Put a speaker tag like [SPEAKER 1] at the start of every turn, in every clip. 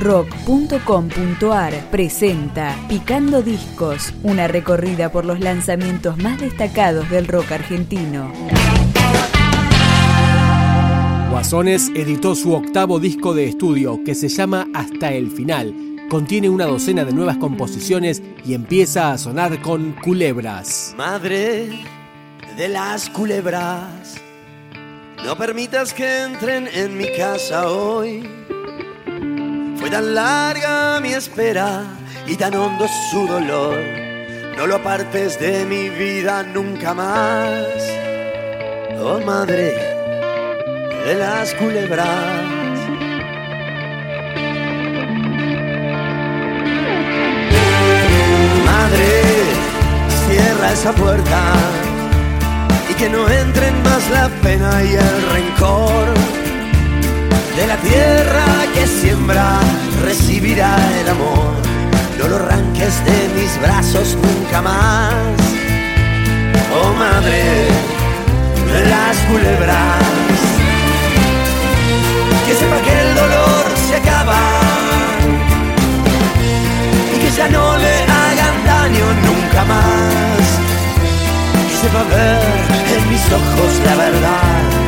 [SPEAKER 1] rock.com.ar presenta Picando Discos, una recorrida por los lanzamientos más destacados del rock argentino.
[SPEAKER 2] Guasones editó su octavo disco de estudio que se llama Hasta el Final. Contiene una docena de nuevas composiciones y empieza a sonar con culebras.
[SPEAKER 3] Madre de las culebras, no permitas que entren en mi casa hoy fue tan larga mi espera y tan hondo su dolor. No lo apartes de mi vida nunca más. Oh madre de las culebras. Madre, cierra esa puerta y que no entren más la pena y el rencor de la tierra que siembra recibirá el amor. No lo arranques de mis brazos nunca más. Oh madre de las culebras, que sepa que el dolor se acaba y que ya no le hagan daño nunca más. Que sepa ver en mis ojos la verdad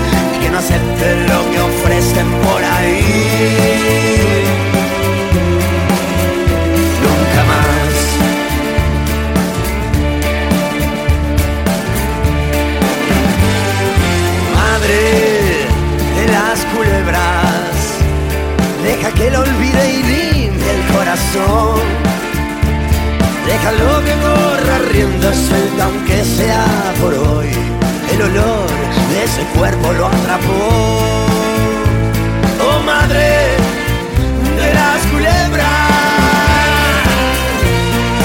[SPEAKER 3] que no acepte lo que ofrecen por ahí. Que lo olvide y limpie el corazón. Déjalo que corra rienda suelta aunque sea por hoy. El olor ese cuerpo lo atrapó. Oh madre de las culebras,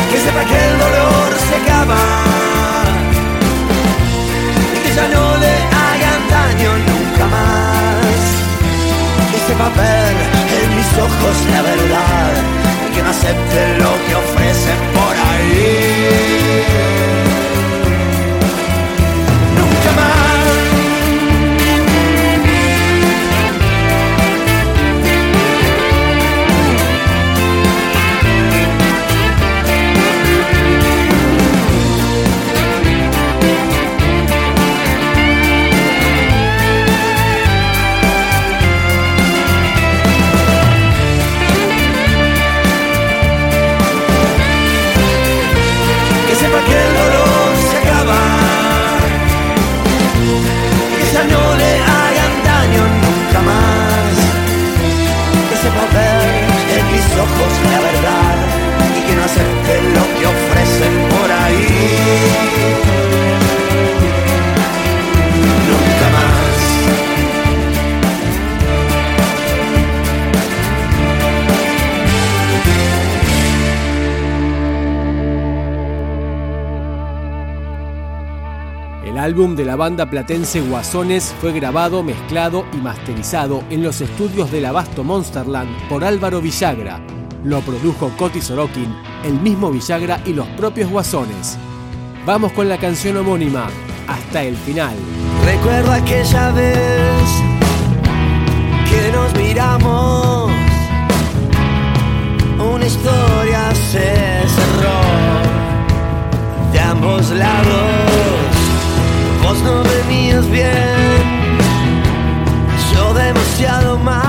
[SPEAKER 3] que sepa que el dolor se acaba y que ya no le hagan daño nunca más. Que en mis ojos la verdad y que no acepte lo que ofrecen por ahí.
[SPEAKER 2] Álbum de la banda platense Guasones fue grabado, mezclado y masterizado en los estudios del Abasto Monsterland por Álvaro Villagra. Lo produjo Coti Sorokin, el mismo Villagra y los propios Guasones. Vamos con la canción homónima, hasta el final.
[SPEAKER 3] Recuerdo aquella vez que nos miramos, una historia se cerró de ambos lados vos no venías bien, yo demasiado mal,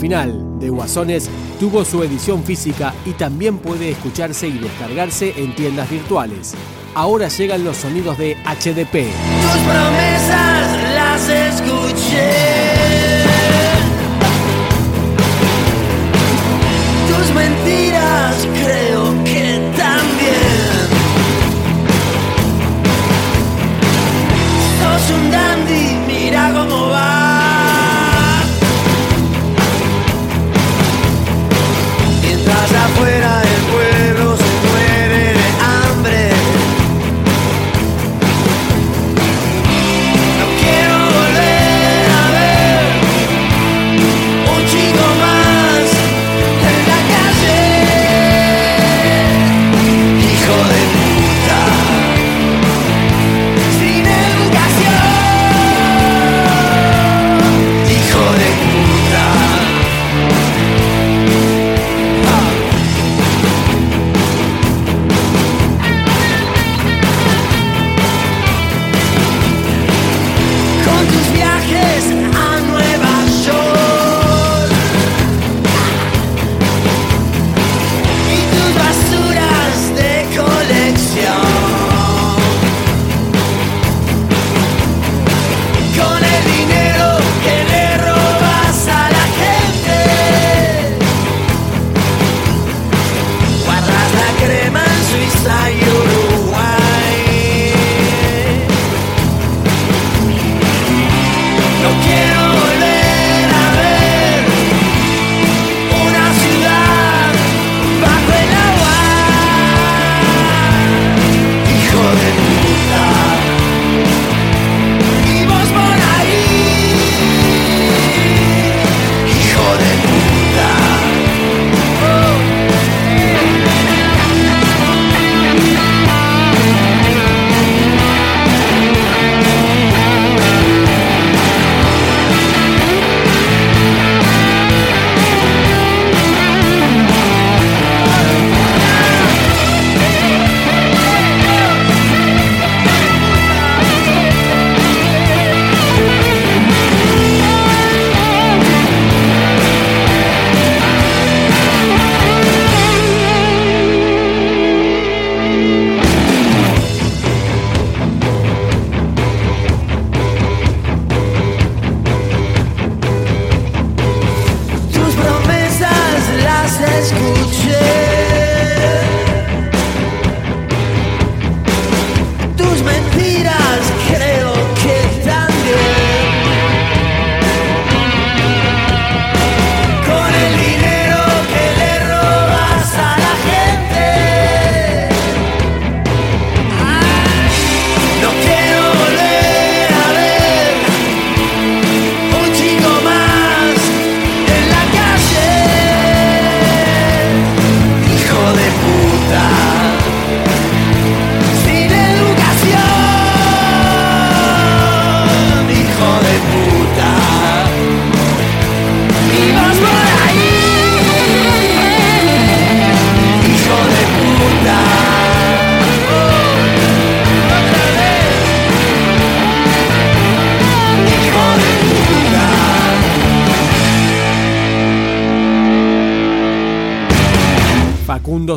[SPEAKER 2] final de Guasones tuvo su edición física y también puede escucharse y descargarse en tiendas virtuales. Ahora llegan los sonidos de HDP.
[SPEAKER 3] Tus promesas las escuché. Tus mentiras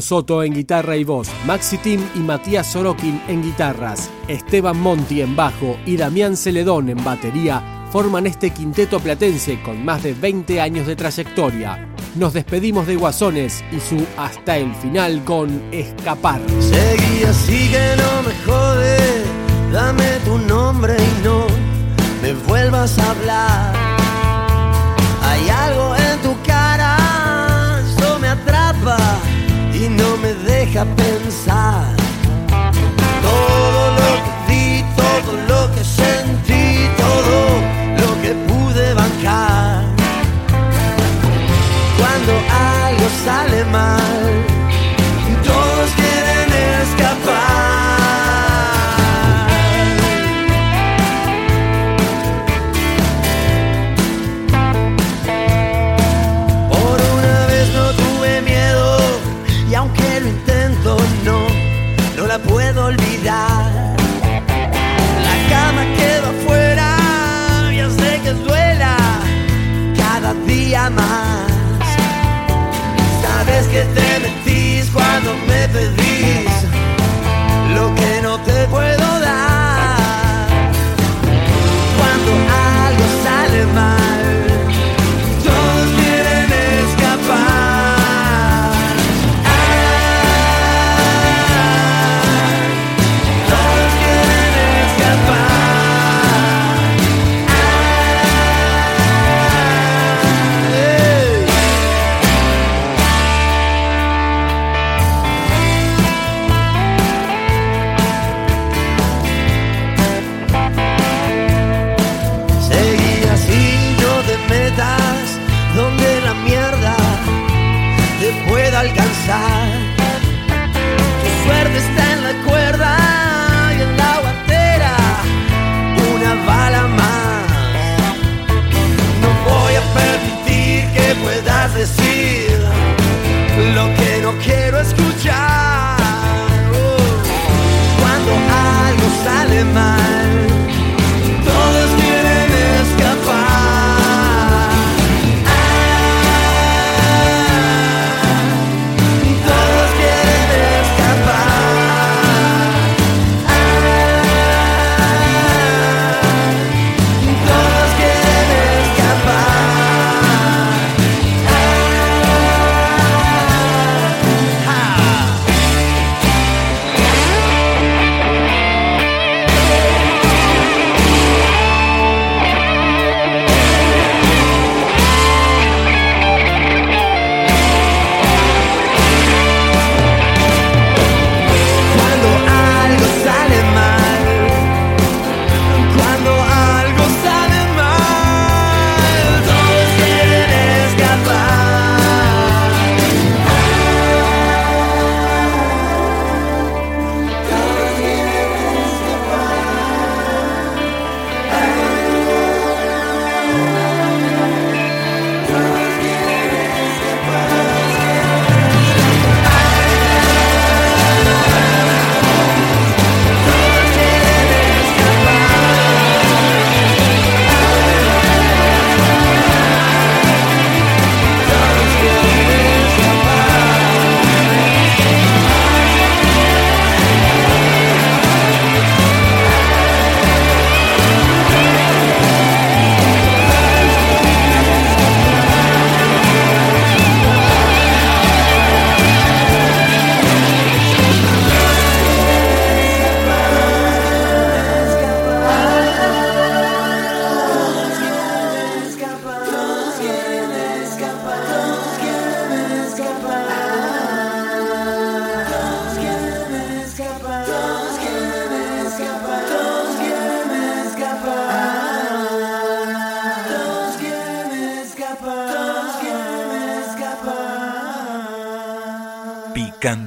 [SPEAKER 2] Soto en guitarra y voz, Maxi Tim y Matías Sorokin en guitarras, Esteban Monti en bajo y Damián Celedón en batería forman este quinteto platense con más de 20 años de trayectoria. Nos despedimos de Guasones y su Hasta el final con Escapar.
[SPEAKER 3] Seguí así que no me jode, dame tu nombre y no me vuelvas a hablar. Hay algo y no me deja pensar.